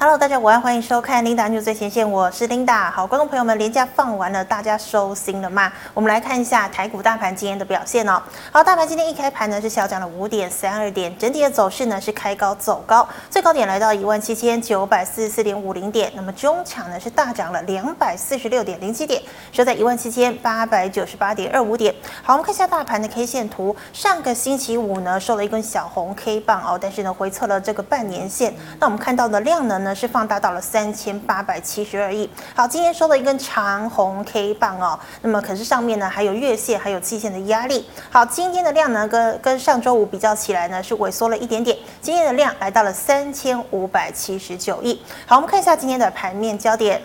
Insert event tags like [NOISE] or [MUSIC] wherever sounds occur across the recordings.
Hello，大家午安，欢迎收看 Linda News 最前线，我是 Linda。好，观众朋友们，连假放完了，大家收心了吗？我们来看一下台股大盘今天的表现哦。好，大盘今天一开盘呢是小涨了五点三二点，整体的走势呢是开高走高，最高点来到一万七千九百四十四点五零点，那么中场呢是大涨了两百四十六点零七点，收在一万七千八百九十八点二五点。好，我们看一下大盘的 K 线图，上个星期五呢收了一根小红 K 棒哦，但是呢回测了这个半年线，那我们看到的量能呢？是放大到了三千八百七十二亿。好，今天收了一根长红 K 棒哦。那么可是上面呢还有月线还有季线的压力。好，今天的量呢跟跟上周五比较起来呢是萎缩了一点点。今天的量来到了三千五百七十九亿。好，我们看一下今天的盘面焦点。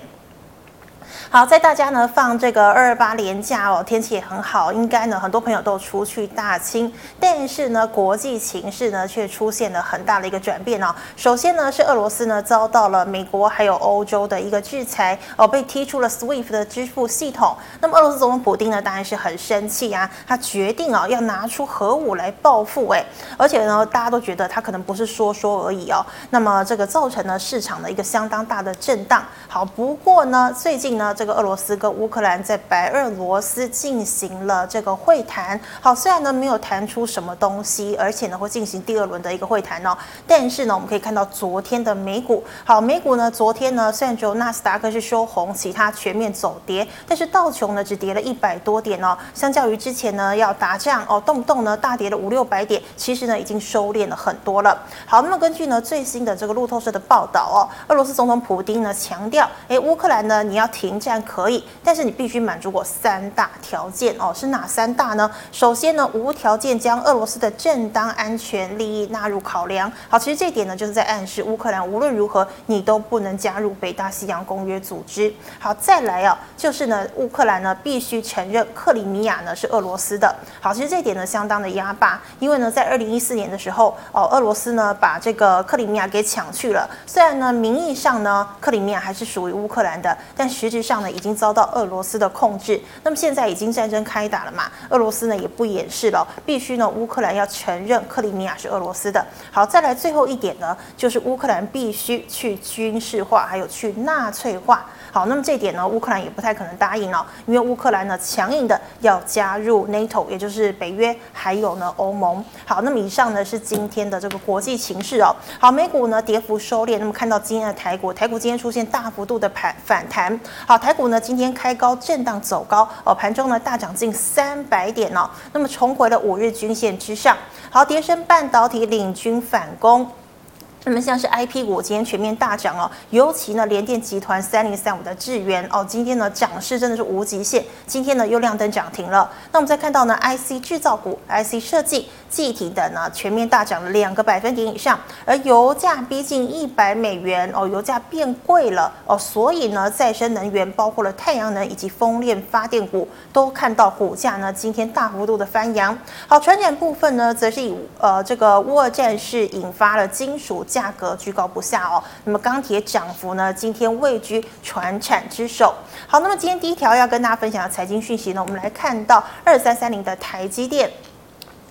好，在大家呢放这个二二八连假哦，天气也很好，应该呢很多朋友都出去大清，但是呢国际情势呢却出现了很大的一个转变哦。首先呢是俄罗斯呢遭到了美国还有欧洲的一个制裁哦，被踢出了 SWIFT 的支付系统。那么俄罗斯总统普丁呢当然是很生气啊，他决定啊要拿出核武来报复哎，而且呢大家都觉得他可能不是说说而已哦。那么这个造成了市场的一个相当大的震荡。好，不过呢最近呢。这个俄罗斯跟乌克兰在白俄罗斯进行了这个会谈，好，虽然呢没有谈出什么东西，而且呢会进行第二轮的一个会谈哦，但是呢我们可以看到昨天的美股，好，美股呢昨天呢虽然只有纳斯达克是收红，其他全面走跌，但是道琼呢只跌了一百多点哦，相较于之前呢要打仗哦，动不动呢大跌了五六百点，其实呢已经收敛了很多了。好，那么根据呢最新的这个路透社的报道哦，俄罗斯总统普丁呢强调，诶，乌克兰呢你要停战。可以，但是你必须满足我三大条件哦，是哪三大呢？首先呢，无条件将俄罗斯的正当安全利益纳入考量。好，其实这一点呢，就是在暗示乌克兰无论如何你都不能加入北大西洋公约组织。好，再来啊，就是呢，乌克兰呢必须承认克里米亚呢是俄罗斯的。好，其实这一点呢相当的压霸，因为呢在二零一四年的时候哦，俄罗斯呢把这个克里米亚给抢去了。虽然呢名义上呢克里米亚还是属于乌克兰的，但实质上呢。已经遭到俄罗斯的控制，那么现在已经战争开打了嘛？俄罗斯呢也不掩饰了，必须呢乌克兰要承认克里米亚是俄罗斯的。好，再来最后一点呢，就是乌克兰必须去军事化，还有去纳粹化。好，那么这点呢，乌克兰也不太可能答应哦，因为乌克兰呢强硬的要加入 NATO，也就是北约，还有呢欧盟。好，那么以上呢是今天的这个国际情势哦。好，美股呢跌幅收敛，那么看到今天的台股，台股今天出现大幅度的盘反弹。好，台股呢今天开高震荡走高哦，盘中呢大涨近三百点哦，那么重回了五日均线之上。好，跌升半导体领军反攻。那么像是 IP 股今天全面大涨哦，尤其呢联电集团三零三五的智元哦，今天呢涨势真的是无极限，今天呢又亮灯涨停了。那我们再看到呢 IC 制造股、IC 设计、记忆体等呢全面大涨了两个百分点以上，而油价逼近一百美元哦，油价变贵了哦，所以呢再生能源包括了太阳能以及风电发电股都看到股价呢今天大幅度的翻扬。好，传染部分呢则是以呃这个乌俄战事引发了金属。价格居高不下哦，那么钢铁涨幅呢？今天位居传产之首。好，那么今天第一条要跟大家分享的财经讯息呢，我们来看到二三三零的台积电。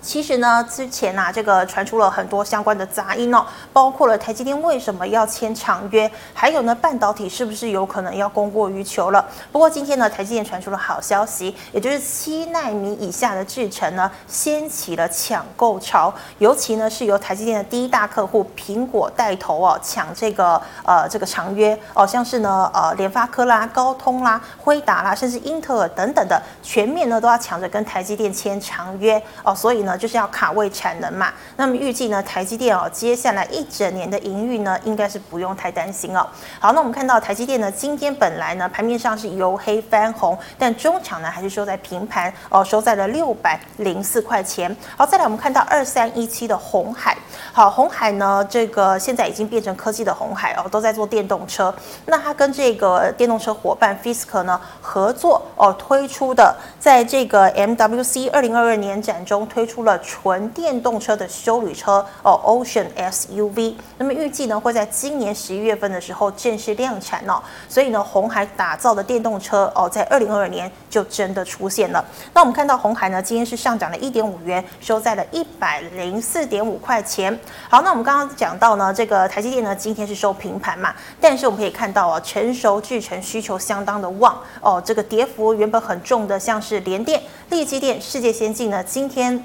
其实呢，之前啊，这个传出了很多相关的杂音哦，包括了台积电为什么要签长约，还有呢，半导体是不是有可能要供过于求了？不过今天呢，台积电传出了好消息，也就是七纳米以下的制程呢，掀起了抢购潮，尤其呢是由台积电的第一大客户苹果带头哦，抢这个呃这个长约哦，像是呢呃联发科啦、高通啦、辉达啦，甚至英特尔等等的，全面呢都要抢着跟台积电签长约哦，所以呢。就是要卡位产能嘛，那么预计呢，台积电哦，接下来一整年的营运呢，应该是不用太担心哦。好，那我们看到台积电呢，今天本来呢，盘面上是由黑翻红，但中场呢，还是收在平盘哦，收在了六百零四块钱。好，再来我们看到二三一七的红海，好，红海呢，这个现在已经变成科技的红海哦，都在做电动车。那它跟这个电动车伙伴 Fisker 呢合作哦，推出的在这个 MWC 二零二二年展中推出。出了纯电动车的休旅车哦，Ocean SUV。那么预计呢会在今年十一月份的时候正式量产哦。所以呢，红海打造的电动车哦，在二零二二年就真的出现了。那我们看到红海呢，今天是上涨了一点五元，收在了一百零四点五块钱。好，那我们刚刚讲到呢，这个台积电呢，今天是收平盘嘛，但是我们可以看到啊，成熟制程需求相当的旺哦，这个跌幅原本很重的，像是联电、力积电、世界先进呢，今天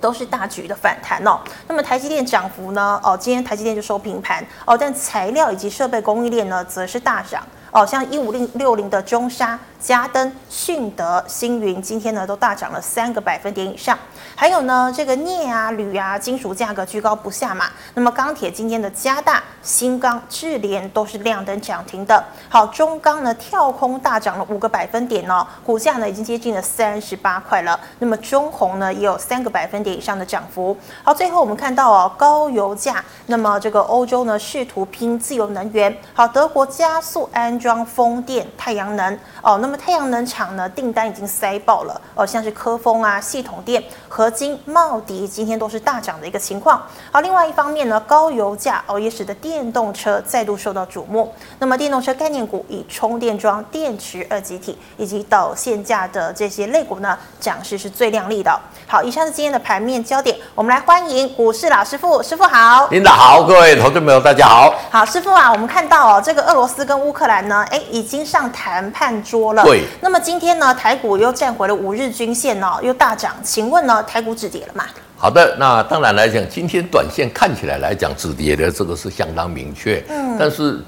都是大举的反弹哦。那么台积电涨幅呢？哦，今天台积电就收平盘哦，但材料以及设备供应链呢，则是大涨哦，像一五零六零的中沙。嘉登、迅德、星云今天呢都大涨了三个百分点以上，还有呢这个镍啊、铝啊金属价格居高不下嘛。那么钢铁今天的加大、新钢、智联都是亮灯涨停的。好，中钢呢跳空大涨了五个百分点哦，股价呢已经接近了三十八块了。那么中红呢也有三个百分点以上的涨幅。好，最后我们看到哦高油价，那么这个欧洲呢试图拼自由能源。好，德国加速安装风电、太阳能哦，那么。太阳能厂呢，订单已经塞爆了哦，像是科峰啊、系统电、合金、茂迪，今天都是大涨的一个情况。好，另外一方面呢，高油价哦，也使得电动车再度受到瞩目。那么，电动车概念股以充电桩、电池二极体以及导线架的这些类股呢，涨势是最亮丽的。好，以上是今天的盘面焦点，我们来欢迎股市老师傅，师傅好。领导好，各位投资朋友大家好。好，师傅啊，我们看到哦，这个俄罗斯跟乌克兰呢，哎，已经上谈判桌了。对。那么今天呢，台股又站回了五日均线哦，又大涨。请问呢，台股止跌了吗？好的，那当然来讲，今天短线看起来来讲止跌的这个是相当明确。嗯。但是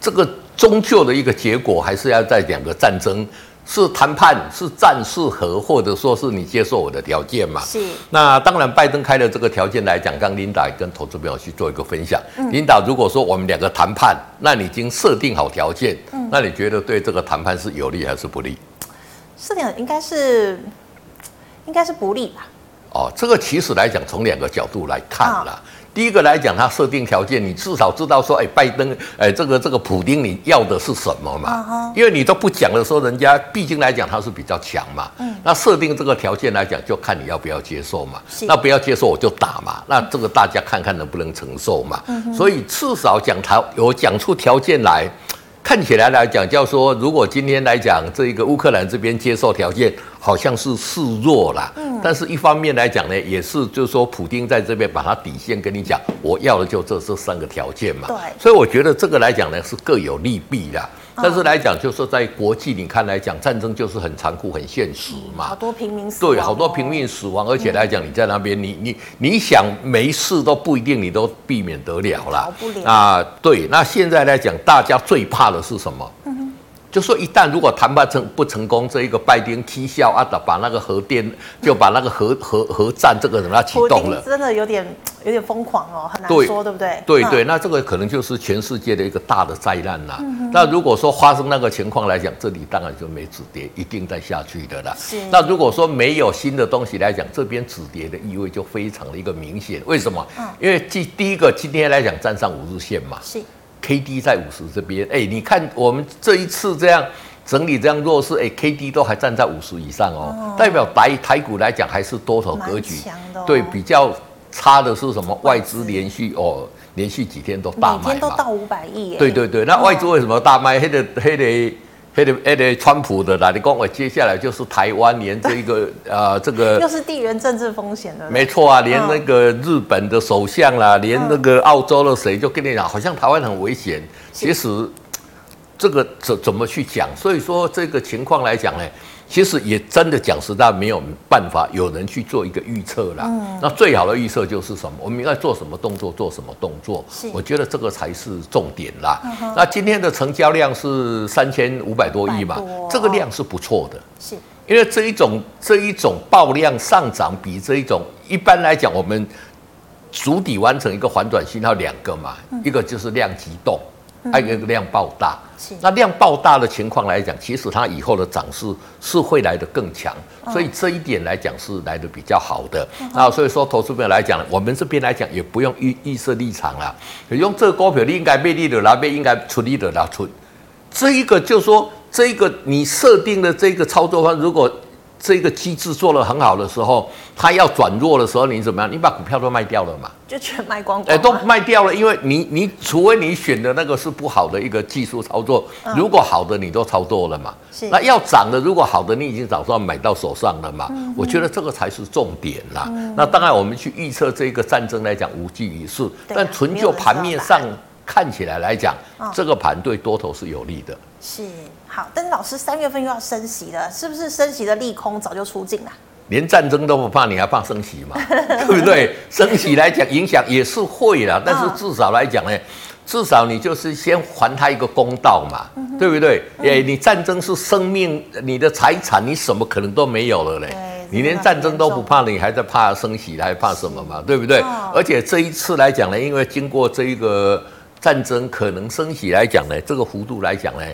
这个终究的一个结果，还是要在两个战争。是谈判，是战是和，或者说是你接受我的条件嘛？是。那当然，拜登开的这个条件来讲，刚琳达跟投资朋友去做一个分享。嗯。琳达，如果说我们两个谈判，那你已经设定好条件，嗯，那你觉得对这个谈判是有利还是不利？是的应该是，应该是不利吧。哦，这个其实来讲，从两个角度来看啦。哦第一个来讲，他设定条件，你至少知道说，哎，拜登，哎，这个这个普丁，你要的是什么嘛？因为你都不讲的时候，人家毕竟来讲他是比较强嘛。嗯。那设定这个条件来讲，就看你要不要接受嘛。那不要接受我就打嘛。那这个大家看看能不能承受嘛。所以至少讲条有讲出条件来。看起来来讲，叫说如果今天来讲，这一个乌克兰这边接受条件，好像是示弱啦。嗯。但是一方面来讲呢，也是就是说，普丁在这边把他底线跟你讲，我要的就这这三个条件嘛。对。所以我觉得这个来讲呢，是各有利弊的。但是来讲，就是在国际你看来讲，战争就是很残酷、很现实嘛。好多平民死亡。对，好多平民死亡，而且来讲，你在那边，你你你想没事都不一定，你都避免得了啦。逃不了啊。对，那现在来讲，大家最怕的是什么？就说一旦如果谈判成不成功，这一个拜登踢笑啊，把那个核电就把那个核核核战这个人他启动了，真的有点 [TSK] 有点疯狂哦，很难说，对，对不对？对对，那这个可能就是全世界的一个大的灾难呐。那如果说发生那个情况来讲，这里当然就没止跌，一定在下去的啦。是。那如果说没有新的东西来讲，这边止跌的意味就非常的一个明显。为什么？嗯，因为第第一个今天来讲站上五日线嘛。是。K D 在五十这边，哎，你看我们这一次这样整理这样弱势，哎，K D 都还站在五十以上哦，哦代表台台股来讲还是多头格局，哦、对，比较差的是什么？外资连续哦，连续几天都大卖，每天都到五百亿，对对对，那外资为什么大卖？黑的黑的。黑的黑的，川普的啦，你讲我接下来就是台湾，连这个 [LAUGHS] 啊，这个又是地缘政治风险的，没错啊，连那个日本的首相啦，连那个澳洲的谁就跟你讲，好像台湾很危险。其实这个怎怎么去讲？所以说这个情况来讲呢。其实也真的讲实在没有办法，有人去做一个预测啦。嗯，那最好的预测就是什么？我们应该做什么动作，做什么动作？我觉得这个才是重点啦。那今天的成交量是三千五百多亿嘛，这个量是不错的。是，因为这一种这一种爆量上涨，比这一种一般来讲，我们主底完成一个反转信号两个嘛，一个就是量急动。还有一个量爆大，那量爆大的情况来讲，其实它以后的涨势是会来得更强，所以这一点来讲是来得比较好的。那所以说，投资朋友来讲，我们这边来讲也不用预预设立场了，用这个股票你应该被利的那边应该出利的拿出，这一个就是说，这一个你设定的这个操作方，如果这个机制做得很好的时候，它要转弱的时候，你怎么样？你把股票都卖掉了嘛？就全卖光光。哎，都卖掉了，因为你你除非你选的那个是不好的一个技术操作，嗯、如果好的你都操作了嘛。是。那要涨的，如果好的你已经早上买到手上了嘛。我觉得这个才是重点啦。嗯、那当然，我们去预测这个战争来讲无济于事，但纯就盘面上看起来来讲，嗯、这个盘对多头是有利的。是。好，但是老师三月份又要升息了，是不是升息的利空早就出尽了？连战争都不怕，你还怕升息吗？[LAUGHS] 对不对？升息来讲影响也是会啦，但是至少来讲呢，至少你就是先还他一个公道嘛，嗯、对不对？哎、嗯，你战争是生命，你的财产，你什么可能都没有了嘞？你连战争都不怕，你还在怕升息，还怕什么嘛？对不对？哦、而且这一次来讲呢，因为经过这一个战争，可能升起来讲呢，这个幅度来讲呢。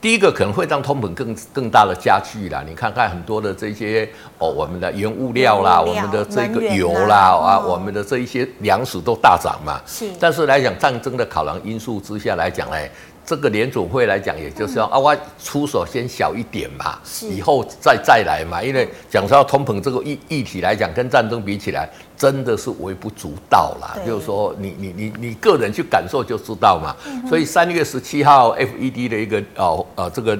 第一个可能会让通膨更更大的加剧啦，你看看很多的这些哦，我们的原物料啦，料我们的这个油啦啊，哦、我们的这一些粮食都大涨嘛。是。但是来讲战争的考量因素之下来讲呢。这个联总会来讲，也就是要啊，我出手先小一点嘛，以后再再来嘛。因为讲到通膨这个议议题来讲，跟战争比起来，真的是微不足道啦。就是说你，你你你你个人去感受就知道嘛。嗯、所以三月十七号 FED 的一个哦呃这个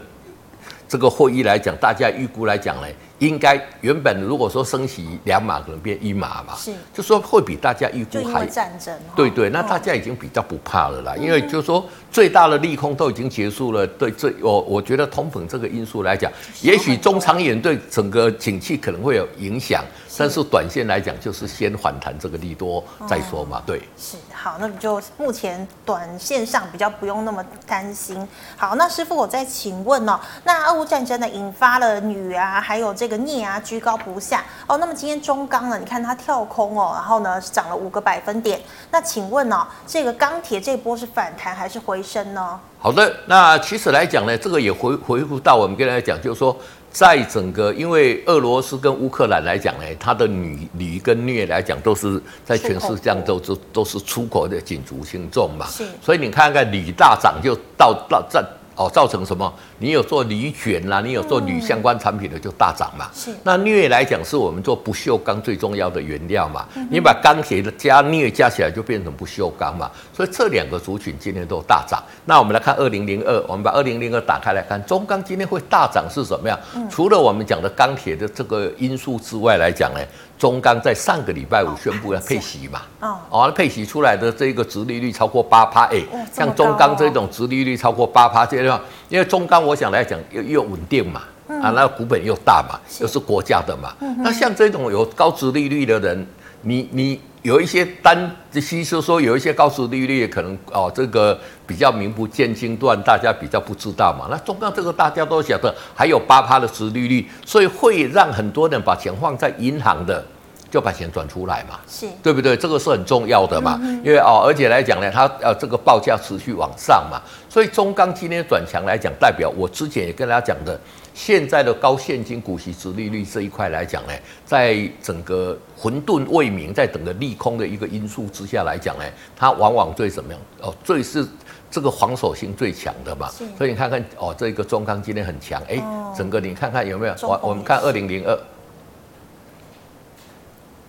这个会议来讲，大家预估来讲呢。应该原本如果说升息两码可能变一码嘛，是，就说会比大家预估还战争，对对，那大家已经比较不怕了啦，因为就是说最大的利空都已经结束了，对这我我觉得通膨这个因素来讲，也许中长远对整个景气可能会有影响。但是短线来讲，就是先反弹这个利多再说嘛，对。是好，那就目前短线上比较不用那么担心。好，那师傅我再请问哦，那俄乌战争呢引发了铝啊，还有这个镍啊居高不下哦。那么今天中钢呢，你看它跳空哦，然后呢涨了五个百分点。那请问哦，这个钢铁这波是反弹还是回升呢？好的，那其实来讲呢，这个也回回复到我们跟大家讲，就是说。在整个，因为俄罗斯跟乌克兰来讲呢，它的铝铝跟镍来讲，都是在全世界都都都是出口的紧瞩性重嘛，所以你看看铝大涨就到到这。哦，造成什么？你有做铝卷啦，你有做铝相关产品的就大涨嘛。是。那镍来讲，是我们做不锈钢最重要的原料嘛。嗯、你把钢铁的加镍加起来，就变成不锈钢嘛。所以这两个族群今天都大涨。那我们来看二零零二，我们把二零零二打开来看，中钢今天会大涨是什么样？嗯、除了我们讲的钢铁的这个因素之外来讲呢？中钢在上个礼拜五宣布要配息嘛？哦，哦，配息出来的这个殖利率超过八趴，哎，像中钢这种殖利率超过八趴，这样，因为中钢我想来讲又又稳定嘛，啊，那股本又大嘛，又是国家的嘛，那像这种有高值利率的人，你你有一些单，其实说有一些高值利率可能哦，这个比较名不见经传，大家比较不知道嘛。那中钢这个大家都晓得，还有八趴的值利率，所以会让很多人把钱放在银行的，就把钱转出来嘛，是对不对？这个是很重要的嘛，嗯、因为哦，而且来讲呢，它呃这个报价持续往上嘛，所以中钢今天转强来讲，代表我之前也跟大家讲的。现在的高现金股息殖利率这一块来讲呢，在整个混沌未明，在整个利空的一个因素之下来讲呢，它往往最怎么样？哦，最是这个防守性最强的嘛。所以你看看哦，这个中钢今天很强，哎，整个你看看有没有？我我们看二零零二，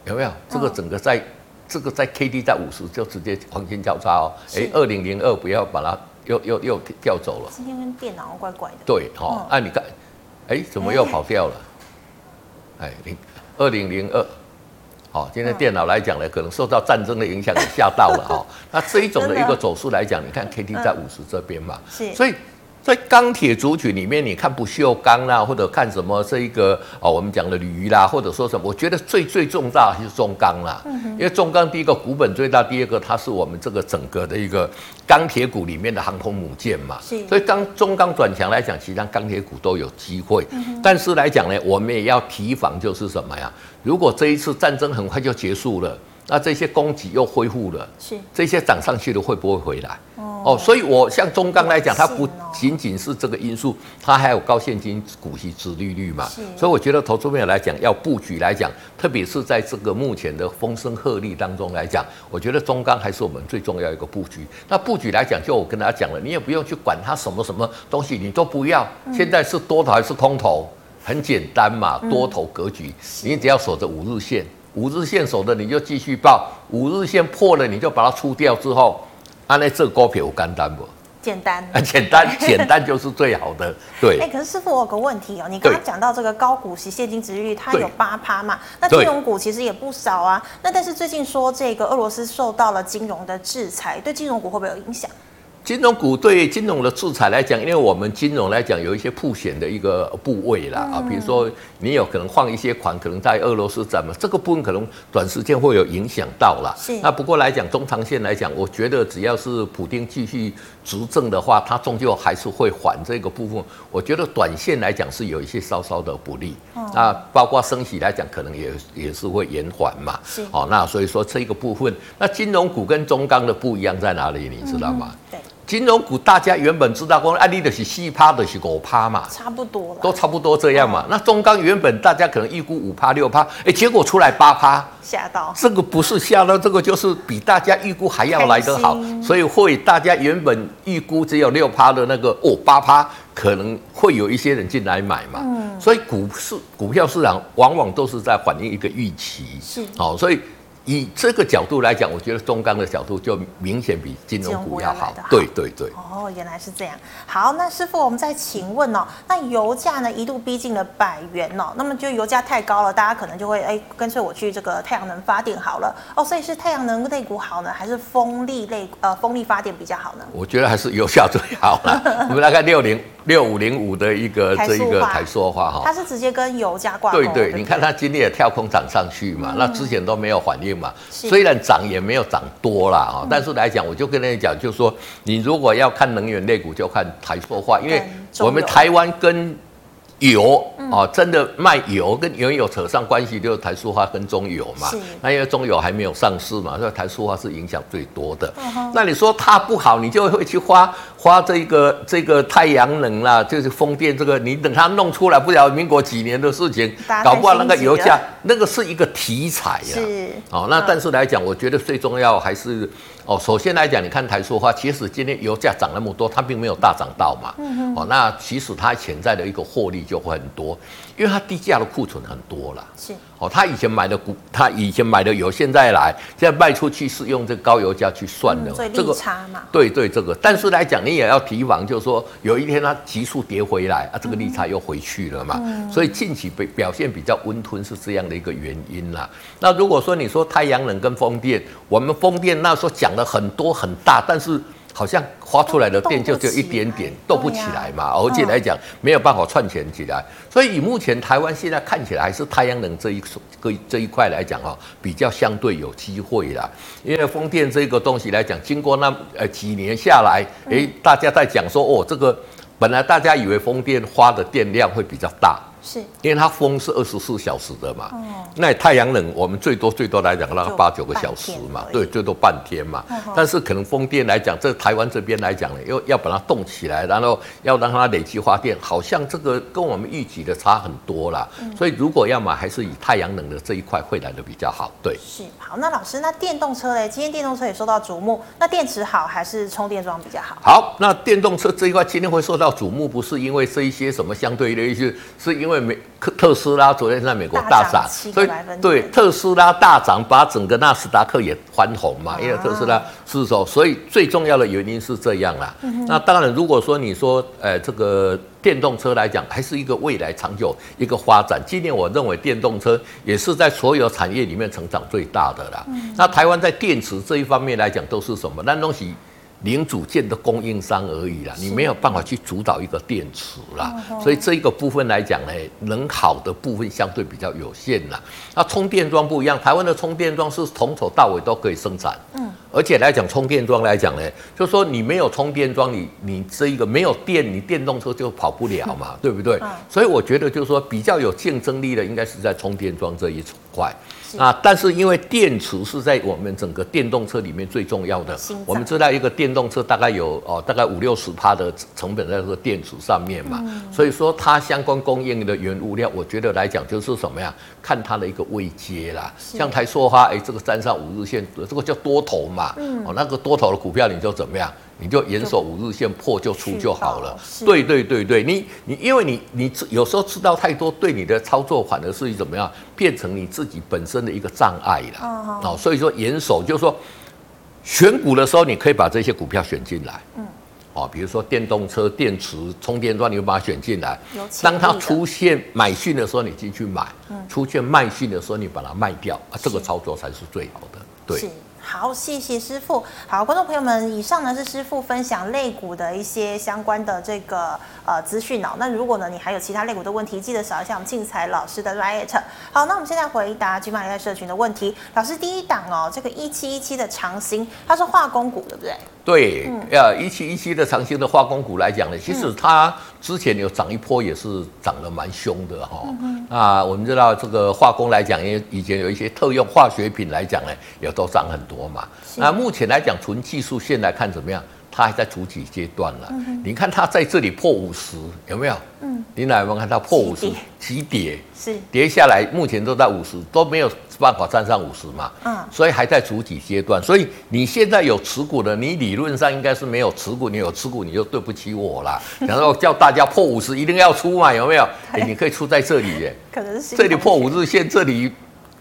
有没有？这个整个在，这个在 K D 在五十就直接黄金交叉哦。哎，二零零二不要把它又又又调走了。今天跟电脑怪怪的。对，哦，那你看。哎，怎么又跑掉了？哎，零二零零二，好，今天电脑来讲呢，可能受到战争的影响，也吓到了哈。那这一种的一个走势来讲，你看 K D 在五十这边嘛，是，所以。在钢铁族群里面，你看不锈钢啦，或者看什么这一个哦，我们讲的铝啦，或者说什么，我觉得最最重大还是中钢啦。嗯。因为中钢第一个股本最大，第二个它是我们这个整个的一个钢铁股里面的航空母舰嘛。所以当中钢转强来讲，其实钢铁股都有机会。嗯。但是来讲呢，我们也要提防，就是什么呀？如果这一次战争很快就结束了。那这些供给又恢复了，是这些涨上去的会不会回来？哦，哦，所以我像中钢来讲，它不仅仅是这个因素，它还有高现金股息殖利率嘛。所以我觉得投资朋友来讲，要布局来讲，特别是在这个目前的风声鹤唳当中来讲，我觉得中钢还是我们最重要一个布局。那布局来讲，就我跟大家讲了，你也不用去管它什么什么东西，你都不要。现在是多头还是空头？很简单嘛，多头格局，嗯、你只要守着五日线，五日线守的你就继续抱，五日线破了你就把它出掉之后，按那这股票有简单不？简单，啊，简单，[LAUGHS] 简单就是最好的，对。哎，可是师傅，我有个问题哦，你刚刚讲到这个高股息现金殖利率，它有八趴嘛？那金融股其实也不少啊。那但是最近说这个俄罗斯受到了金融的制裁，对金融股会不会有影响？金融股对金融的制裁来讲，因为我们金融来讲有一些破险的一个部位啦啊，比如说你有可能放一些款，可能在俄罗斯怎么这个部分可能短时间会有影响到啦。是。那不过来讲，中长线来讲，我觉得只要是普丁继续执政的话，它终究还是会还这个部分。我觉得短线来讲是有一些稍稍的不利。那包括升息来讲，可能也也是会延缓嘛。是。哦，那所以说这个部分，那金融股跟中钢的不一样在哪里？你知道吗？对。金融股大家原本知道，说安利的是四趴的是五趴嘛，差不多了，都差不多这样嘛。那中钢原本大家可能预估五趴六趴，哎，结果出来八趴，吓到。这个不是吓到，这个就是比大家预估还要来得好，所以会大家原本预估只有六趴的那个哦八趴，可能会有一些人进来买嘛。嗯，所以股市股票市场往往都是在反映一个预期，是，好，所以。以这个角度来讲，我觉得中钢的角度就明显比金融股要好。对对对。哦，原来是这样。好，那师傅，我们再请问哦，那油价呢一度逼近了百元哦，那么就油价太高了，大家可能就会哎，干脆我去这个太阳能发电好了哦。所以是太阳能类股好呢，还是风力类呃风力发电比较好呢？[LAUGHS] 我觉得还是油价最好了。我们来看六零六五零五的一个这一个台塑化哈，它是直接跟油价挂钩。对对，你看它今天也跳空涨上去嘛，那之前都没有反应。嘛，虽然涨也没有涨多啦，啊，但是来讲，我就跟你讲，就是说，你如果要看能源类股，就看台塑化，因为我们台湾跟油哦，真的卖油跟原油扯上关系，就是台塑化跟中油嘛。那因为中油还没有上市嘛，所以台塑化是影响最多的。那你说它不好，你就会去花花这个这个太阳能啦，就是风电这个，你等它弄出来，不了民国几年的事情，搞不好那个油价那个是一个题材呀。是。哦，那但是来讲，我觉得最重要还是。哦，首先来讲，你看台塑化，其实今天油价涨那么多，它并没有大涨到嘛。嗯哦，那其实它潜在的一个获利就会很多，因为它低价的库存很多了。是。哦，他以前买的股，他以前买的油，现在来，现在卖出去是用这个高油价去算的。所以利差嘛。对对，这个，但是来讲，你也要提防，就是说有一天它急速跌回来啊，这个利差又回去了嘛。嗯。所以近期表表现比较温吞是这样的一个原因啦。那如果说你说太阳能跟风电，我们风电那时候讲了很多很大，但是。好像发出来的电就只有一点点，动不起来嘛，而且来讲没有办法串钱起来，所以以目前台湾现在看起来还是太阳能这一个这一块来讲哦，比较相对有机会啦。因为风电这个东西来讲，经过那呃几年下来，诶，大家在讲说哦，这个本来大家以为风电花的电量会比较大。是，因为它风是二十四小时的嘛，哦、那太阳能我们最多最多来讲那个八九个小时嘛，对，最多半天嘛。哦、但是可能风电来讲，这台湾这边来讲呢，要要把它动起来，然后要让它累积发电，好像这个跟我们预计的差很多啦。嗯、所以如果要买，还是以太阳能的这一块会来的比较好。对，是好。那老师，那电动车嘞？今天电动车也受到瞩目，那电池好还是充电桩比较好？好，那电动车这一块今天会受到瞩目，不是因为这一些什么相对的一些，是因为没。特斯拉昨天在美国大涨，所以对特斯拉大涨，把整个纳斯达克也翻红嘛。因为特斯拉是说，所以最重要的原因是这样啦。那当然，如果说你说，呃，这个电动车来讲，还是一个未来长久一个发展。今年我认为电动车也是在所有产业里面成长最大的啦。那台湾在电池这一方面来讲，都是什么？那东西。零组件的供应商而已啦，你没有办法去主导一个电池啦，所以这一个部分来讲呢，能好的部分相对比较有限啦。那充电桩不一样，台湾的充电桩是从头到尾都可以生产，嗯，而且来讲充电桩来讲呢，就是说你没有充电桩，你你这一个没有电，你电动车就跑不了嘛，对不对？所以我觉得就是说比较有竞争力的，应该是在充电桩这一块。啊，但是因为电池是在我们整个电动车里面最重要的，我们知道一个电动车大概有哦，大概五六十趴的成本在这个电池上面嘛，所以说它相关供应的原物料，我觉得来讲就是什么呀？看它的一个位阶啦，像台塑化，哎，这个站上五日线，这个叫多头嘛，哦，那个多头的股票你就怎么样？你就严守五日线破就出就好了。对对对对，你你因为你你有时候吃到太多，对你的操作反而是怎么样，变成你自己本身的一个障碍了。哦，哦，所以说严守就是说，选股的时候你可以把这些股票选进来。嗯。哦，比如说电动车、电池、充电桩，你会把它选进来。当它出现买讯的时候，你进去买；出现卖讯的时候，你把它卖掉。啊，这个操作才是最好的。对。好，谢谢师傅。好，观众朋友们，以上呢是师傅分享肋骨的一些相关的这个呃资讯哦。那如果呢你还有其他肋骨的问题，记得扫一下我们竞彩老师的 Lite。好，那我们现在回答金马礼拜社群的问题。老师第一档哦，这个一七一七的长兴，它是化工股，对不对？对，要一七一七的长兴的化工股来讲呢，其实它之前有涨一波，也是涨得蛮凶的哈、哦。嗯、那我们知道这个化工来讲，因为以前有一些特用化学品来讲呢，也都涨很多。嘛，那目前来讲，纯技术线来看怎么样？它还在主体阶段了。嗯、你看它在这里破五十，有没有？嗯，你哪有没有看它破五十？急跌是跌下来，目前都在五十，都没有办法站上五十嘛。嗯，所以还在主体阶段。所以你现在有持股的，你理论上应该是没有持股，你有持股你就对不起我了。[LAUGHS] 然后叫大家破五十一定要出嘛，有没有？哎、欸，你可以出在这里耶。可能是这里破五日线，这里。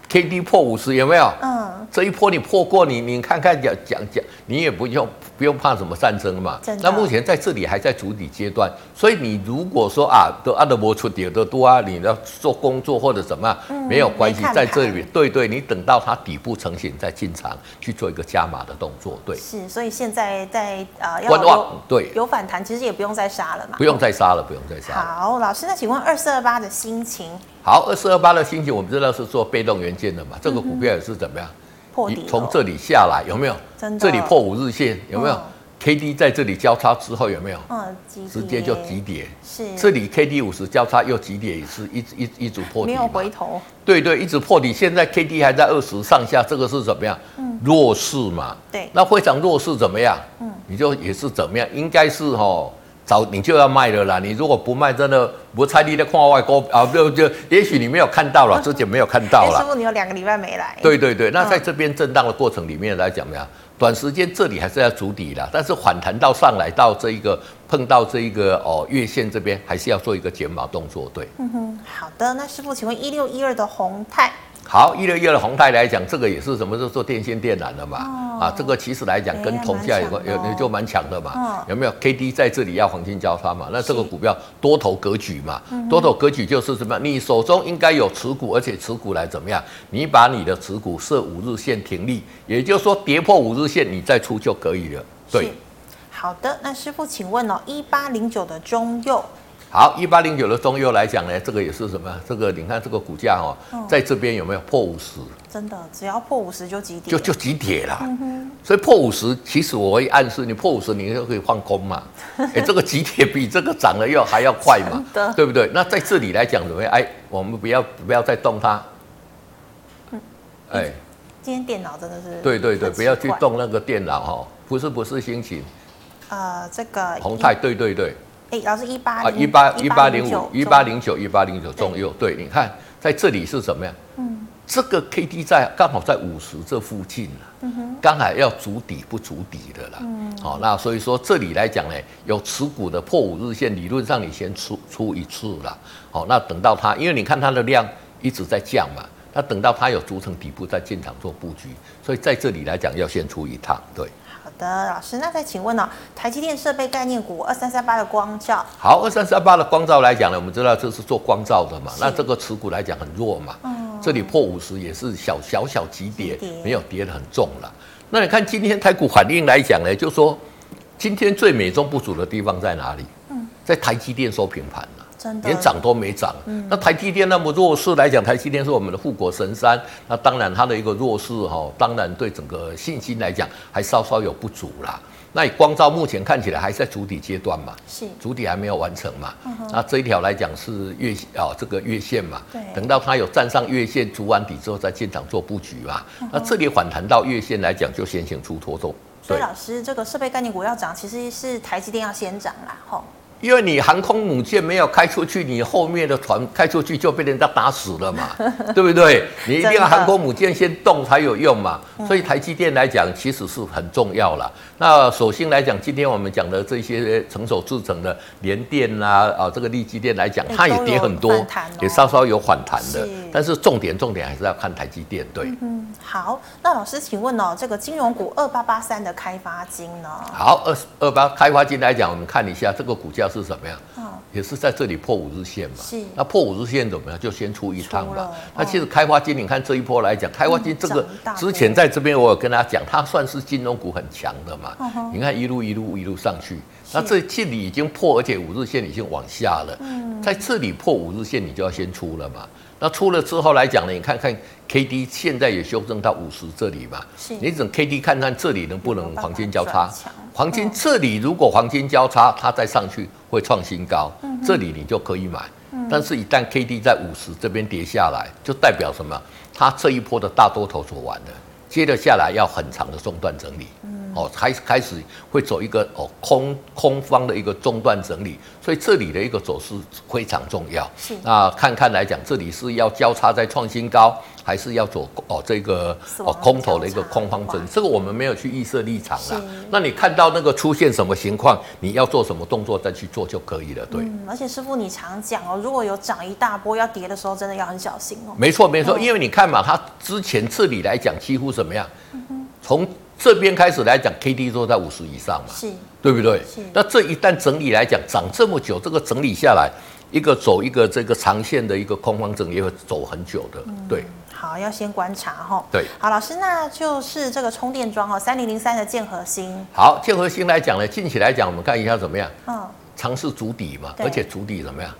K D 破五十有没有？嗯，这一波你破过你，你看看讲讲讲，你也不用不用怕什么战争嘛。那目前在这里还在筑底阶段，所以你如果说啊，都阿德摩出跌的多啊，你要做工作或者什么，嗯、没有关系，在这里对对，你等到它底部成型再进场去做一个加码的动作，对。是，所以现在在呃要有对有反弹，其实也不用再杀了嘛。不用再杀了，不用再杀。好，老师，那请问二四二八的心情？好，二四二八的心情，我们知道是做被动元件的嘛，这个股票也是怎么样？破底，从这里下来有没有？真的，这里破五日线有没有？K D 在这里交叉之后有没有？嗯，直接就急跌。是，这里 K D 五十交叉又急跌也是，一一一组破底。没有回头。对对，一直破底。现在 K D 还在二十上下，这个是怎么样？嗯，弱势嘛。对。那非常弱势怎么样？嗯，你就也是怎么样？应该是哦。早你就要卖了啦！你如果不卖，真的不猜你的矿外高啊，就就也许你没有看到了，之前没有看到了。师傅，你有两个礼拜没来。对对对，那在这边震荡的过程里面来讲，怎么样？短时间这里还是要筑底的，但是反弹到上来到这一个碰到这一个哦月线这边，还是要做一个减码动作。对，嗯哼，好的。那师傅，请问一六一二的宏泰。好，一六一二的宏泰来讲，这个也是什么？是做电线电缆的嘛？哦、啊，这个其实来讲跟铜价有关，有有就蛮强的嘛。哦、有没有？K D 在这里要黄金交叉嘛？那这个股票多头格局嘛？多头格局就是什么？你手中应该有持股，而且持股来怎么样？你把你的持股设五日线停利，也就是说跌破五日线你再出就可以了。对，好的。那师傅，请问哦，一八零九的中佑。好，一八零九的中佑来讲呢，这个也是什么？这个你看这个股价哦，在这边有没有破五十？真的，只要破五十就急跌，就就急跌了。嗯、所以破五十，其实我会暗示你破五十，你就可以放空嘛。[LAUGHS] 哎，这个急跌比这个涨了又还要快嘛，的对不对？那在这里来讲怎么样？哎，我们不要不要再动它。嗯，哎，今天电脑真的是对对对，不要去动那个电脑哈，不是不是心情。呃，这个宏泰，对对对。哎，老师一八啊，一八一八零五一八零九一八零九中右，对，你看在这里是怎么样？嗯，这个 K D 在刚好在五十这附近了，嗯哼，刚好要足底不足底的啦，嗯，好，那所以说这里来讲呢，有持股的破五日线，理论上你先出出一次了，好，那等到它，因为你看它的量一直在降嘛，那等到它有筑成底部再进场做布局，所以在这里来讲要先出一趟，对。的老师，那再请问呢、哦？台积电设备概念股二三三八的光照，好，二三三八的光照来讲呢，我们知道这是做光照的嘛，那这个持股来讲很弱嘛，嗯，这里破五十也是小小小急跌，跌没有跌得很重了。那你看今天台股反应来讲呢，就说今天最美中不足的地方在哪里？嗯，在台积电收平盘。连涨都没涨，嗯、那台积电那么弱势来讲，台积电是我们的护国神山，那当然它的一个弱势哈，当然对整个信心来讲还稍稍有不足啦。那以光照目前看起来还在主底阶段嘛，是。主底还没有完成嘛，嗯、那这一条来讲是月啊、哦、这个月线嘛，对。等到它有站上月线筑完底之后再进场做布局嘛，嗯、那这里反弹到月线来讲就先行出脱动。所以老师这个设备概念股要涨，其实是台积电要先涨啦，吼。因为你航空母舰没有开出去，你后面的船开出去就被人家打死了嘛，[LAUGHS] 对不对？你一定要航空母舰先动才有用嘛。所以台积电来讲，其实是很重要了。那首先来讲，今天我们讲的这些成熟制成的联电啦，啊，这个力积电来讲，它也跌很多，也稍稍有反弹的。但是重点重点还是要看台积电。对，嗯，好。那老师，请问哦，这个金融股二八八三的开发金呢？好，二二八开发金来讲，我们看一下这个股价。是什么样？也是在这里破五日线嘛。是。那破五日线怎么样？就先出一趟吧。那其实开发金，你看这一波来讲，开发金这个之前在这边我有跟大家讲，它算是金融股很强的嘛。你看一路一路一路上去，那这这里已经破，而且五日线已经往下了。嗯在这里破五日线，你就要先出了嘛。那出了之后来讲呢，你看看 K D 现在也修正到五十这里嘛。是。你整 K D 看看这里能不能黄金交叉？黄金这里如果黄金交叉，它再上去会创新高，这里你就可以买。但是，一旦 K D 在五十这边跌下来，就代表什么？它这一波的大多头走完了，接着下来要很长的中断整理。哦，开开始会走一个哦空空方的一个中段整理，所以这里的一个走势非常重要。是，那看看来讲，这里是要交叉在创新高，还是要走哦这个哦空头的一个空方整理？这个我们没有去预设立场啦。那你看到那个出现什么情况，你要做什么动作再去做就可以了。对，嗯，而且师傅你常讲哦，如果有涨一大波要跌的时候，真的要很小心哦。没错没错，因为你看嘛，它之前这里来讲几乎怎么样？从这边开始来讲，K D 都在五十以上嘛，是，对不对？是。那这一旦整理来讲，涨这么久，这个整理下来，一个走一个这个长线的一个空方整理会走很久的，嗯、对。好，要先观察哈。对。好，老师，那就是这个充电桩哦，三零零三的建核心。好，建核心来讲呢，近期来讲，我们看一下怎么样？嗯。尝试筑底嘛，而且筑底怎么样？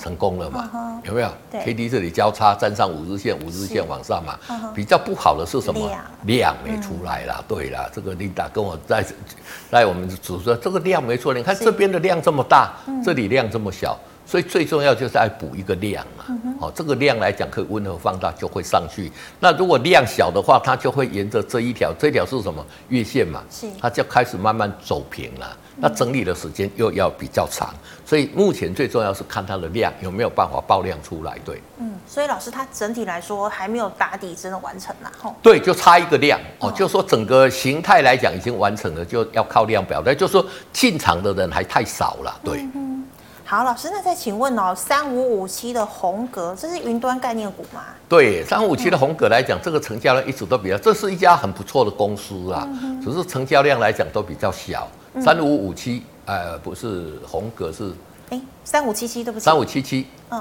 成功了嘛？有没有？K D 这里交叉站上五日线，五日线往上嘛。比较不好的是什么？量没出来啦。对啦，这个琳达跟我在 [LAUGHS] 在我们组说，这个量没错。你看这边的量这么大，这里量这么小，所以最重要就是要补一个量嘛。哦，这个量来讲可以温和放大，就会上去。那如果量小的话，它就会沿着这一条，这条是什么？月线嘛。它就开始慢慢走平了。那整理的时间又要比较长，所以目前最重要是看它的量有没有办法爆量出来。对，嗯，所以老师他整体来说还没有打底真的完成了吼。对，就差一个量哦，就说整个形态来讲已经完成了，就要靠量表但，就说进场的人还太少了。对，嗯，好，老师，那再请问哦，三五五七的红格，这是云端概念股吗？对，三五五七的红格来讲，这个成交量一直都比较，这是一家很不错的公司啊，只是成交量来讲都比较小。三五五七，呃，不是红格是，哎，三五七七，对不起，三五七七，嗯，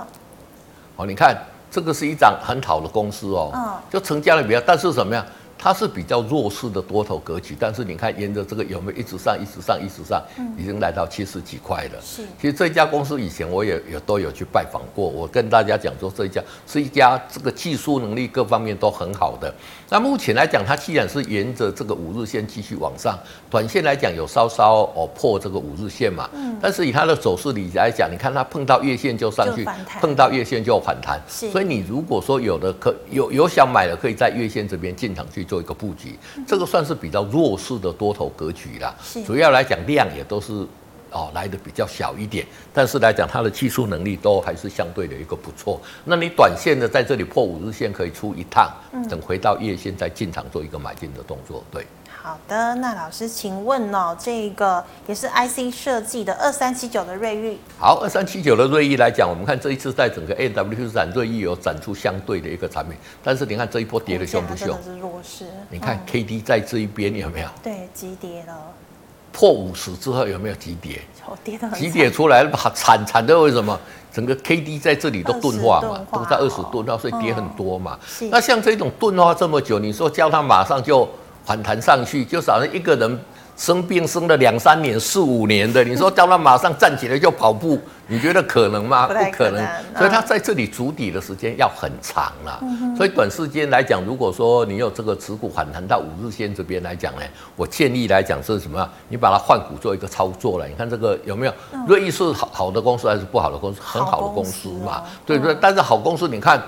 哦，你看这个是一张很好的公司哦，嗯，就成交量比较，但是什么样？它是比较弱势的多头格局，但是你看沿着这个有没有一直上，一直上，一直上，已经来到七十几块了。是，其实这家公司以前我也也都有去拜访过，我跟大家讲说这一家是一家这个技术能力各方面都很好的。那目前来讲，它既然是沿着这个五日线继续往上，短线来讲有稍稍哦破这个五日线嘛，嗯，但是以它的走势里来讲，你看它碰到月线就上去，碰到月线就反弹，是，所以你如果说有的可有有想买的，可以在月线这边进场去。做一个布局，这个算是比较弱势的多头格局啦。主要来讲量也都是哦来的比较小一点，但是来讲它的技术能力都还是相对的一个不错。那你短线的在这里破五日线可以出一趟，等回到月线再进场做一个买进的动作。对。好的，那老师，请问哦，这个也是 IC 设计的二三七九的瑞昱。好，二三七九的瑞昱来讲，我们看这一次在整个 AWS 展，瑞昱有展出相对的一个产品，但是你看这一波跌的凶不凶？是弱势。你看 KD 在这一边有没有？对，急跌了。破五十之后有没有急跌？跌的急跌出来了，惨惨的为什么？整个 KD 在这里都钝化嘛，都在二十钝化，所以跌很多嘛。那像这种钝化这么久，你说叫它马上就？反弹上去，就好像一个人生病生了两三年、四五年的，你说叫他马上站起来就跑步，你觉得可能吗？不可能。所以他在这里筑底的时间要很长了。所以短时间来讲，如果说你有这个持股反弹到五日线这边来讲呢，我建议来讲是什么？你把它换股做一个操作了。你看这个有没有？瑞意是好好的公司还是不好的公司？很好的公司嘛，对不对？但是好公司你看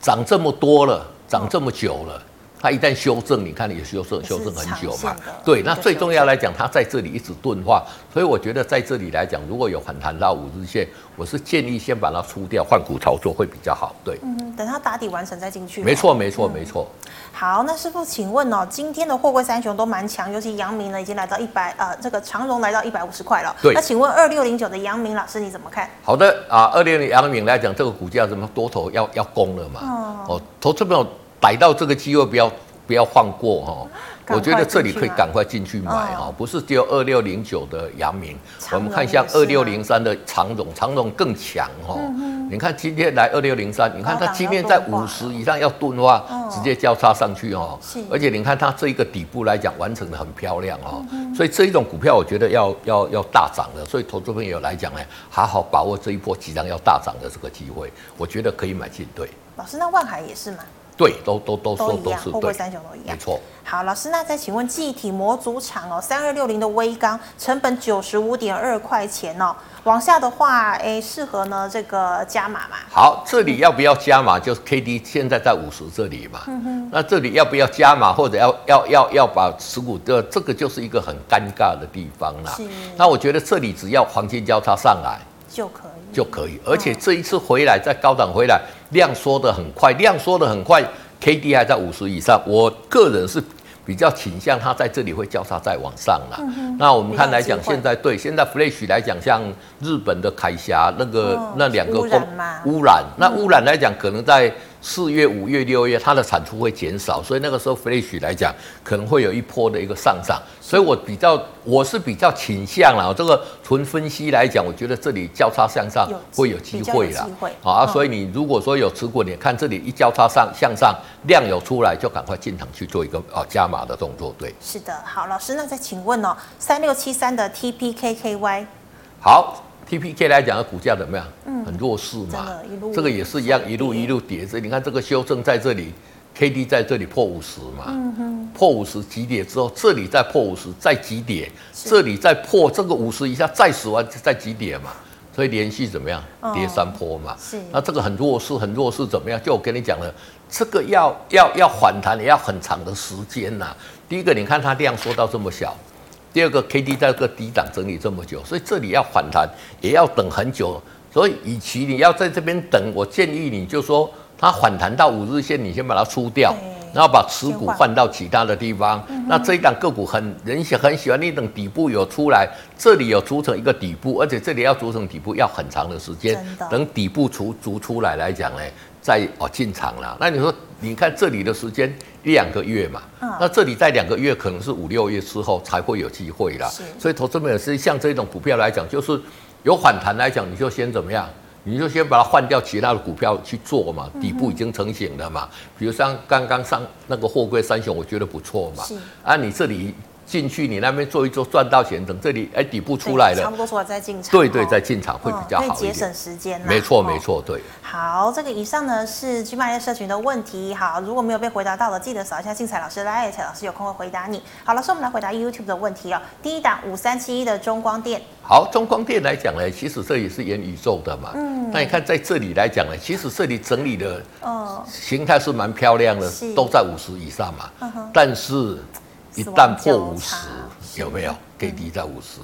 涨这么多了，涨这么久了。它一旦修正，你看也修正修正很久嘛。对，那最重要来讲，它在这里一直钝化，所以我觉得在这里来讲，如果有反弹到五日线，我是建议先把它出掉，换股操作会比较好。对，嗯，等它打底完成再进去。没错，没错，没错。好，那师傅，请问哦，今天的货柜三雄都蛮强，尤其阳明呢，已经来到一百呃，这个长荣来到一百五十块了。对。那请问二六零九的阳明老师你怎么看？好的啊，二六零阳明来讲，这个股价怎么多头要要攻了嘛？哦，投资朋友逮到这个机会不要不要放过哈。我觉得这里可以赶快进去买哈，不是只有二六零九的阳明，我们看一下二六零三的长荣，长荣更强哈。你看今天来二六零三，你看它今天在五十以上要钝化，直接交叉上去哦。而且你看它这一个底部来讲完成的很漂亮哦，所以这一种股票我觉得要要要大涨的，所以投资朋友来讲呢，好好把握这一波即将要大涨的这个机会，我觉得可以买进。对，老师，那万海也是吗？对，都都都都都是货柜三雄都一样，没错。好，老师，那再请问记忆体模组厂哦，三二六零的微钢成本九十五点二块钱哦，往下的话，哎，适合呢这个加码嘛？好，这里要不要加码？就是 K D 现在在五十这里嘛。嗯哼。那这里要不要加码，或者要要要要把持股的这个就是一个很尴尬的地方啦。是。那我觉得这里只要黄金交叉上来就可以。就可以，而且这一次回来再高档回来，量缩的很快，量缩的很快，K D 还在五十以上，我个人是比较倾向它在这里会交叉再往上啦。那我们看来讲，现在对现在 Flash 来讲，像日本的凯霞那个那两个污染，污染，那污染来讲，可能在。四月、五月、六月，它的产出会减少，所以那个时候 Flash 来讲，可能会有一波的一个上涨。所以我比较，我是比较倾向啦。这个纯分析来讲，我觉得这里交叉向上会有机会啦。啊，所以你如果说有持股，你看这里一交叉上向上，量有出来，就赶快进场去做一个啊加码的动作。对，是的，好，老师，那再请问哦，三六七三的 TPKKY，好。T P K 来讲的股价怎么样？嗯，很弱势嘛。这个也是一样，一路一路跌着。你看这个修正在这里，K D 在这里破五十嘛。嗯哼。破五十急跌之后，这里再破五十，再急跌，这里再破这个五十以下再死完再急跌嘛。所以连续怎么样？跌三波嘛。是。那这个很弱势，很弱势怎么样？就我跟你讲了，这个要要要反弹也要很长的时间呐。第一个，你看它量缩到这么小。第二个，K D 在这个低档整理这么久，所以这里要反弹也要等很久。所以，与其你要在这边等，我建议你就说它反弹到五日线，你先把它出掉，然后把持股换到其他的地方。那这一档个股很人喜很喜欢，你等底部有出来，这里有组成一个底部，而且这里要组成底部要很长的时间，等底部出足出来来讲呢。在哦进场了，那你说你看这里的时间一两个月嘛，那这里在两个月可能是五六月之后才会有机会啦。所以投资者是像这种股票来讲，就是有反弹来讲，你就先怎么样？你就先把它换掉其他的股票去做嘛，底部已经成型了嘛。比如像刚刚上那个货柜三雄，我觉得不错嘛。啊，你这里。进去你那边做一做赚到钱，等这里哎底部出来了，差不多出来再进场。对对，再进场会比较好，可以节省时间。没错没错，对。好，这个以上呢是 GMoney 社群的问题。好，如果没有被回答到的，记得扫一下精彩老师的 LINE，老师有空会回答你。好，老师我们来回答 YouTube 的问题哦。第一档五三七一的中光电。好，中光电来讲呢，其实这也是元宇宙的嘛。嗯。那你看在这里来讲呢，其实这里整理的形态是蛮漂亮的，都在五十以上嘛。但是。一旦破五十，有没有？K D 在五十，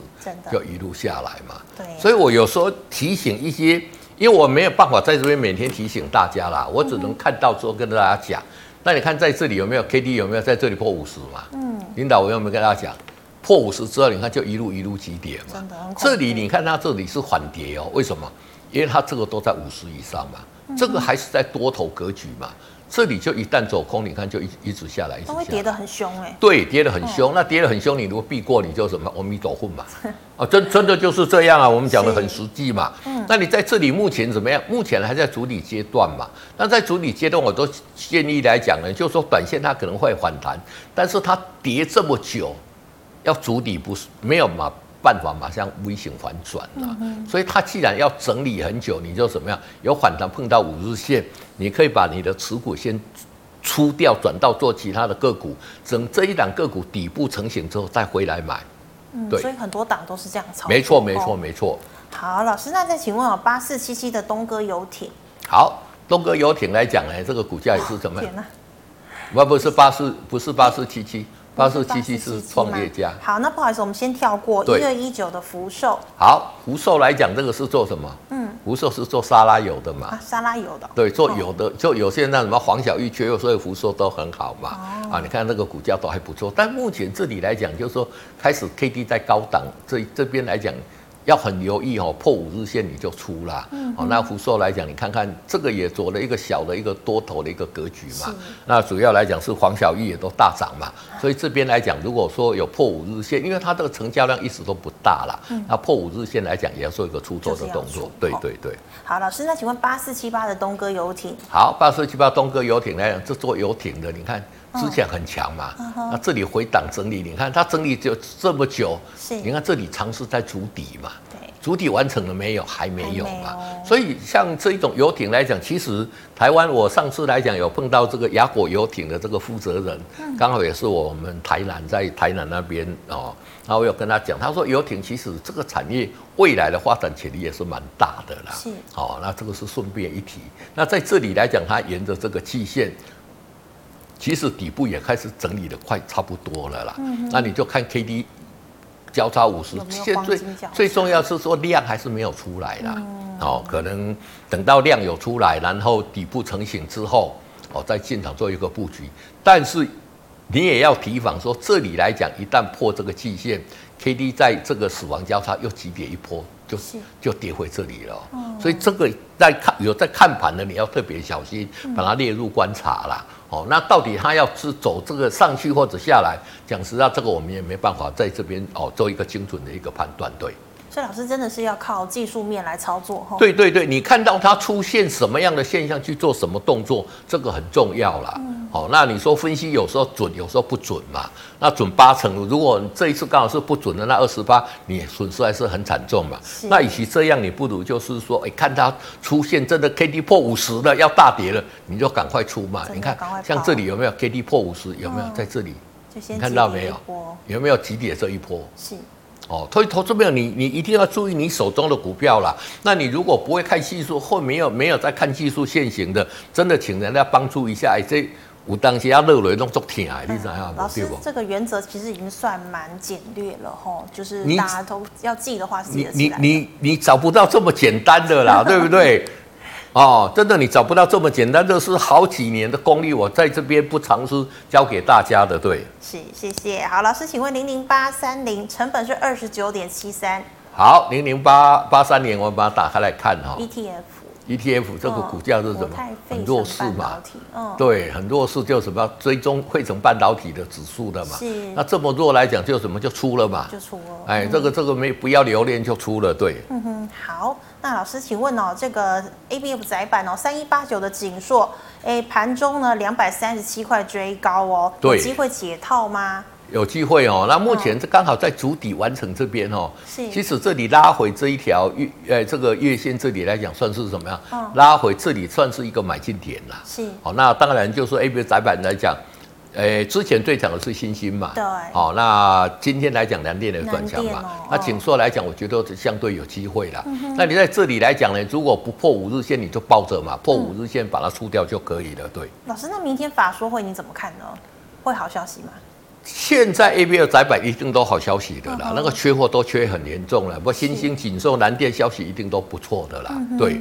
就一路下来嘛。对，所以我有时候提醒一些，因为我没有办法在这边每天提醒大家啦，我只能看到之后跟大家讲。那你看在这里有没有 K D 有没有在这里破五十嘛？嗯，领导我有没有跟大家讲，破五十之后，你看就一路一路急跌嘛。这里你看它这里是缓跌哦，为什么？因为它这个都在五十以上嘛，这个还是在多头格局嘛。这里就一旦走空，你看就一一直下来，一直下来，会跌得很凶哎。对，跌得很凶。那跌得很凶，你如果避过，你就什么？阿弥陀佛嘛。啊，[LAUGHS] 真真的就是这样啊。我们讲的很实际嘛。嗯。那你在这里目前怎么样？目前还在筑底阶段嘛。那在筑底阶段，我都建议来讲呢，就是说短线它可能会反弹，但是它跌这么久，要筑底不是没有嘛？办法马上微型反转了，嗯、所以它既然要整理很久，你就怎么样？有反弹碰到五日线，你可以把你的持股先出掉，转到做其他的个股，等这一档个股底部成型之后再回来买。嗯，对，所以很多档都是这样操作。没错，没错，没错。好，老师，那再请问哦，八四七七的东哥游艇。好，东哥游艇来讲呢，这个股价也是怎么样？不不是八四，不是八四七七。八四七七是创业家。好，那不好意思，我们先跳过一二一九的福寿。好，福寿来讲，这个是做什么？嗯，福寿是做沙拉油的嘛？啊，沙拉油的。对，做油的，就有些那什么黄小玉缺油，所以福寿都很好嘛。哦、啊，你看那个股价都还不错。但目前这里来讲，就是说开始 K D 在高档，这这边来讲。要很留意哦，破五日线你就出啦。嗯，好，那福寿来讲，你看看这个也做了一个小的一个多头的一个格局嘛。那主要来讲是黄小玉也都大涨嘛，所以这边来讲，如果说有破五日线，因为它这个成交量一直都不大啦。那破五日线来讲，也要做一个出货的动作。对对对。好，老师，那请问八四七八的东哥游艇？好，八四七八东哥游艇来讲，这做游艇的，你看之前很强嘛，那这里回档整理，你看它整理就这么久，你看这里尝试在筑底嘛。主底完成了没有？还没有嘛。所以像这一种游艇来讲，其实台湾我上次来讲有碰到这个雅果游艇的这个负责人，刚好也是我们台南在台南那边哦。然后我有跟他讲，他说游艇其实这个产业未来的发展潜力也是蛮大的啦。是。哦，那这个是顺便一提。那在这里来讲，它沿着这个季线，其实底部也开始整理的快差不多了啦。嗯。那你就看 K D。交叉五十，现在最最重要是说量还是没有出来啦。哦，可能等到量有出来，然后底部成型之后，哦，再进场做一个布局。但是你也要提防说，这里来讲，一旦破这个季线，K D 在这个死亡交叉又急跌一波，就就跌回这里了。所以这个在看有在看盘的，你要特别小心，把它列入观察啦。哦，那到底他要是走这个上去或者下来？讲实话，这个我们也没办法在这边哦做一个精准的一个判断，对。所以老师真的是要靠技术面来操作哈。对对对，你看到它出现什么样的现象去做什么动作，这个很重要啦。嗯。好，那你说分析有时候准，有时候不准嘛？那准八成，如果这一次刚好是不准的，那二十八，你损失还是很惨重嘛。那与其这样，你不如就是说，哎，看它出现真的 K D 破五十了，要大跌了，你就赶快出嘛。你看，像这里有没有 K D 破五十？有没有在这里？你看到没有？有没有急跌这一波？是。哦，所以投资朋友，你你一定要注意你手中的股票啦。那你如果不会看技术，或没有没有在看技术现行的，真的请人家帮助一下。哎，这我当时要热雷弄足天啊，你知道吗？老师，这个原则其实已经算蛮简略了吼，就是大家都要记的话是记得起来的。你你你你找不到这么简单的啦，[LAUGHS] 对不对？哦，真的，你找不到这么简单，这是好几年的功力，我在这边不尝试教给大家的，对。是，谢谢。好，老师，请问零零八三零成本是二十九点七三。好，零零八八三年，我们把它打开来看哈。ETF。ETF 这个股价是什么？很弱势嘛。嗯对，很弱势，就什么追踪汇成半导体的指数的嘛。是。那这么弱来讲，就什么就出了嘛。就出了。哎，这个这个没不要留恋就出了，对。嗯哼，好，那老师请问哦，这个 ABF 载板哦，三一八九的锦硕，哎，盘中呢两百三十七块追高哦，有机会解套吗？有机会哦，那目前这刚好在主底完成这边哦。是。其实这里拉回这一条月，呃，这个月线这里来讲算是什么样？嗯。拉回这里算是一个买进点啦。是。好，那当然就是说 A B 载板来讲，呃，之前最强的是新兴嘛。对。好，那今天来讲联电的转强嘛。哦、那景硕来讲，我觉得相对有机会啦。那你在这里来讲呢，如果不破五日线，你就抱着嘛，破五日线把它出掉就可以了。对。老师，那明天法说会你怎么看呢？会好消息吗？现在 A B F 载板一定都好消息的啦，嗯、那个缺货都缺很严重了。不过新兴、锦硕、南电消息一定都不错的啦。嗯、对，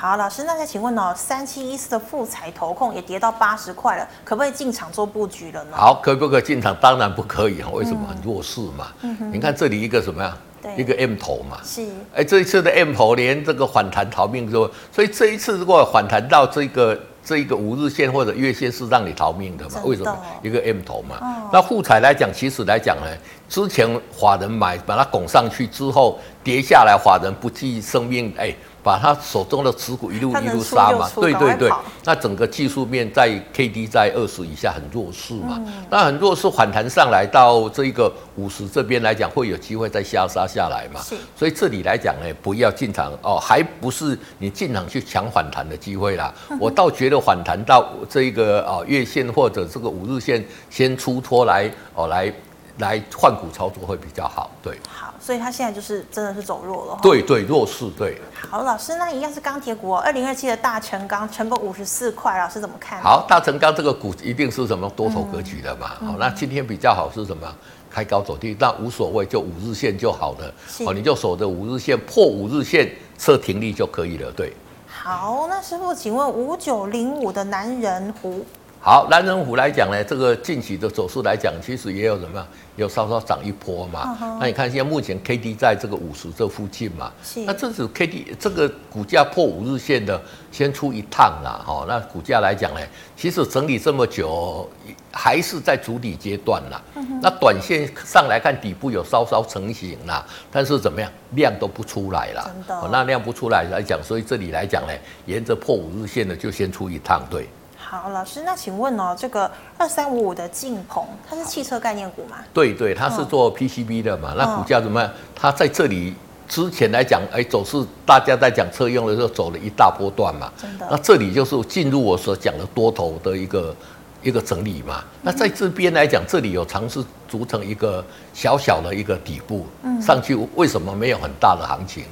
好，老师，那再请问哦，三七一四的富彩投控也跌到八十块了，可不可以进场做布局了呢？好，可不可以进场？当然不可以啊，为什么？很弱势嘛。嗯、哼你看这里一个什么呀？一个 M 头嘛。是。哎，这一次的 M 头连这个反弹逃命都，所以这一次如果反弹到这个。这一个五日线或者月线是让你逃命的嘛？的为什么？一个 M 头嘛。哦、那富彩来讲，其实来讲呢，之前法人买把它拱上去之后跌下来，法人不计生命，哎。把他手中的持股一路一路杀嘛，对对对，那整个技术面在 K D 在二十以下很弱势嘛，嗯、那很弱势反弹上来到这一个五十这边来讲，会有机会再下杀下来嘛，所以这里来讲呢，不要进场哦，还不是你进场去抢反弹的机会啦，嗯、我倒觉得反弹到这一个啊月线或者这个五日线先出脱来哦来。来换股操作会比较好。对，好，所以它现在就是真的是走弱了。对对，弱势对。好，老师，那一样是钢铁股哦，二零二七的大成钢成本五十四块，老师怎么看？好，大成钢这个股一定是什么多头格局的嘛？好、嗯，那今天比较好是什么？开高走低，那无所谓，就五日线就好了。哦，你就守着五日线，破五日线设停利就可以了。对。好，那师傅，请问五九零五的男人湖。好，南仁湖来讲呢，这个近期的走势来讲，其实也有什么？有稍稍涨一波嘛。Uh -huh. 那你看现在目前 K D 在这个五十这附近嘛。是。那这是 K D 这个股价破五日线的，先出一趟啦。哦，那股价来讲呢，其实整理这么久，还是在主底阶段啦。Uh -huh. 那短线上来看，底部有稍稍成型啦，但是怎么样，量都不出来了。真的。哦，那量不出来来讲，所以这里来讲呢，沿着破五日线的就先出一趟，对。好，老师，那请问哦，这个二三五五的晋鹏，它是汽车概念股吗？对对，它是做 PCB 的嘛。嗯、那股价怎么样？它在这里之前来讲，哎，走势大家在讲车用的时候走了一大波段嘛。真的。那这里就是进入我所讲的多头的一个一个整理嘛。那在这边来讲，这里有尝试组成一个小小的一个底部，嗯，上去为什么没有很大的行情？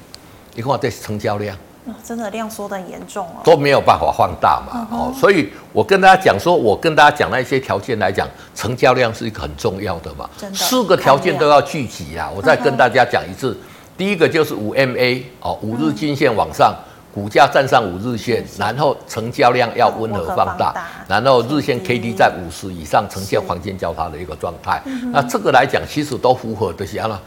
你看这成交量。真的量缩得很严重哦，都没有办法放大嘛，哦，所以我跟大家讲说，我跟大家讲那些条件来讲，成交量是一个很重要的嘛，四个条件都要聚集啊。我再跟大家讲一次，第一个就是五 MA 哦，五日均线往上，股价站上五日线，然后成交量要温和放大，然后日线 KD 在五十以上，呈现黄金交叉的一个状态。那这个来讲，其实都符合这些了。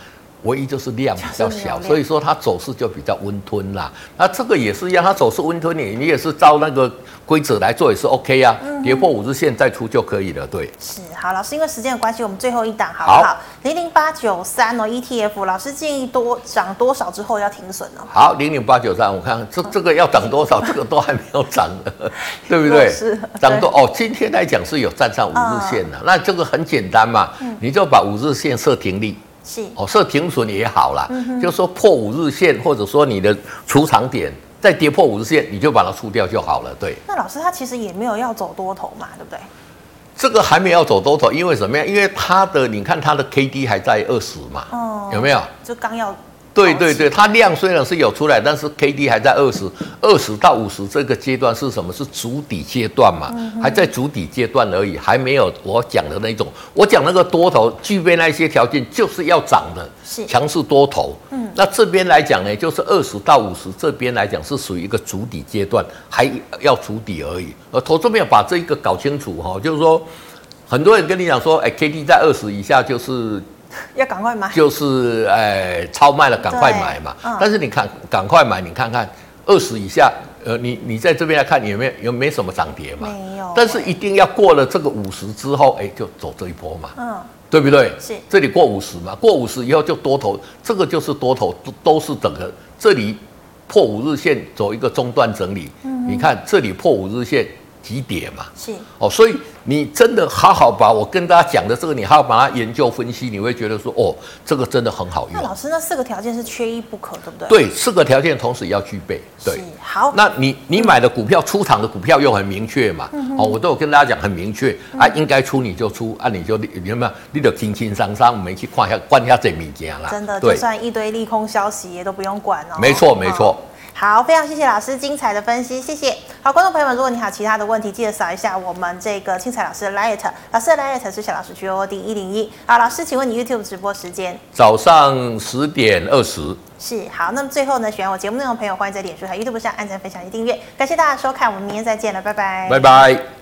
唯一就是量比较小，所以说它走势就比较温吞啦。那这个也是一样，它走势温吞，你你也是照那个规则来做也是 OK 啊。跌破五日线再出就可以了，对。是好，老师，因为时间的关系，我们最后一档好不好？零零八九三哦，ETF，老师建议多涨多少之后要停损哦。好，零零八九三，我看这这个要涨多少，[LAUGHS] 这个都还没有涨呢，[LAUGHS] 对不对？是涨多哦。今天来讲是有站上五日线的，那这个很简单嘛，你就把五日线设停利。哦，设停损也好啦，嗯，就是说破五日线，或者说你的出场点再跌破五日线，你就把它出掉就好了。对。那老师他其实也没有要走多头嘛，对不对？这个还没有走多头，因为什么呀？因为它的你看它的 K D 还在二十嘛，哦，有没有？就刚要。对对对，它量虽然是有出来，但是 K D 还在二十二十到五十这个阶段是什么？是筑底阶段嘛，还在筑底阶段而已，还没有我讲的那种。我讲那个多头具备那些条件，就是要涨的，是强势多头。嗯，那这边来讲呢，就是二十到五十这边来讲是属于一个筑底阶段，还要筑底而已。而投资没有把这一个搞清楚哈，就是说很多人跟你讲说，哎，K D 在二十以下就是。[LAUGHS] 要赶快买，就是哎，超卖了，赶快买嘛。嗯、但是你看，赶快买，你看看二十以下，呃，你你在这边来看，有没有有没什么涨跌嘛？没有。但是一定要过了这个五十之后，哎，就走这一波嘛。嗯，对不对？是。这里过五十嘛，过五十以后就多头，这个就是多头，都都是整个这里破五日线走一个中段整理。嗯。你看这里破五日线。几点嘛？是哦，所以你真的好好把我跟大家讲的这个，你好好把它研究分析，你会觉得说，哦，这个真的很好用。那老师，那四个条件是缺一不可，对不对？对，四个条件同时要具备。对，好。那你你买的股票、嗯、出场的股票又很明确嘛？嗯、哦，我都有跟大家讲很明确、嗯、啊，应该出你就出，啊，你就你有没有？你得轻轻松松，我们去看一下，关一下这物件啦。真的，就算一堆利空消息也都不用管哦。没错，没错。好，非常谢谢老师精彩的分析，谢谢。好，观众朋友们，如果你还有其他的问题，记得扫一下我们这个青彩老师的 Light，老师的 Light 是小老师 G O D 一零一。好，老师，请问你 YouTube 直播时间？早上十点二十。是，好，那么最后呢，喜欢我节目内容的朋友，欢迎在脸书和 YouTube 上按赞、分享及订阅。感谢大家收看，我们明天再见了，拜拜。拜拜。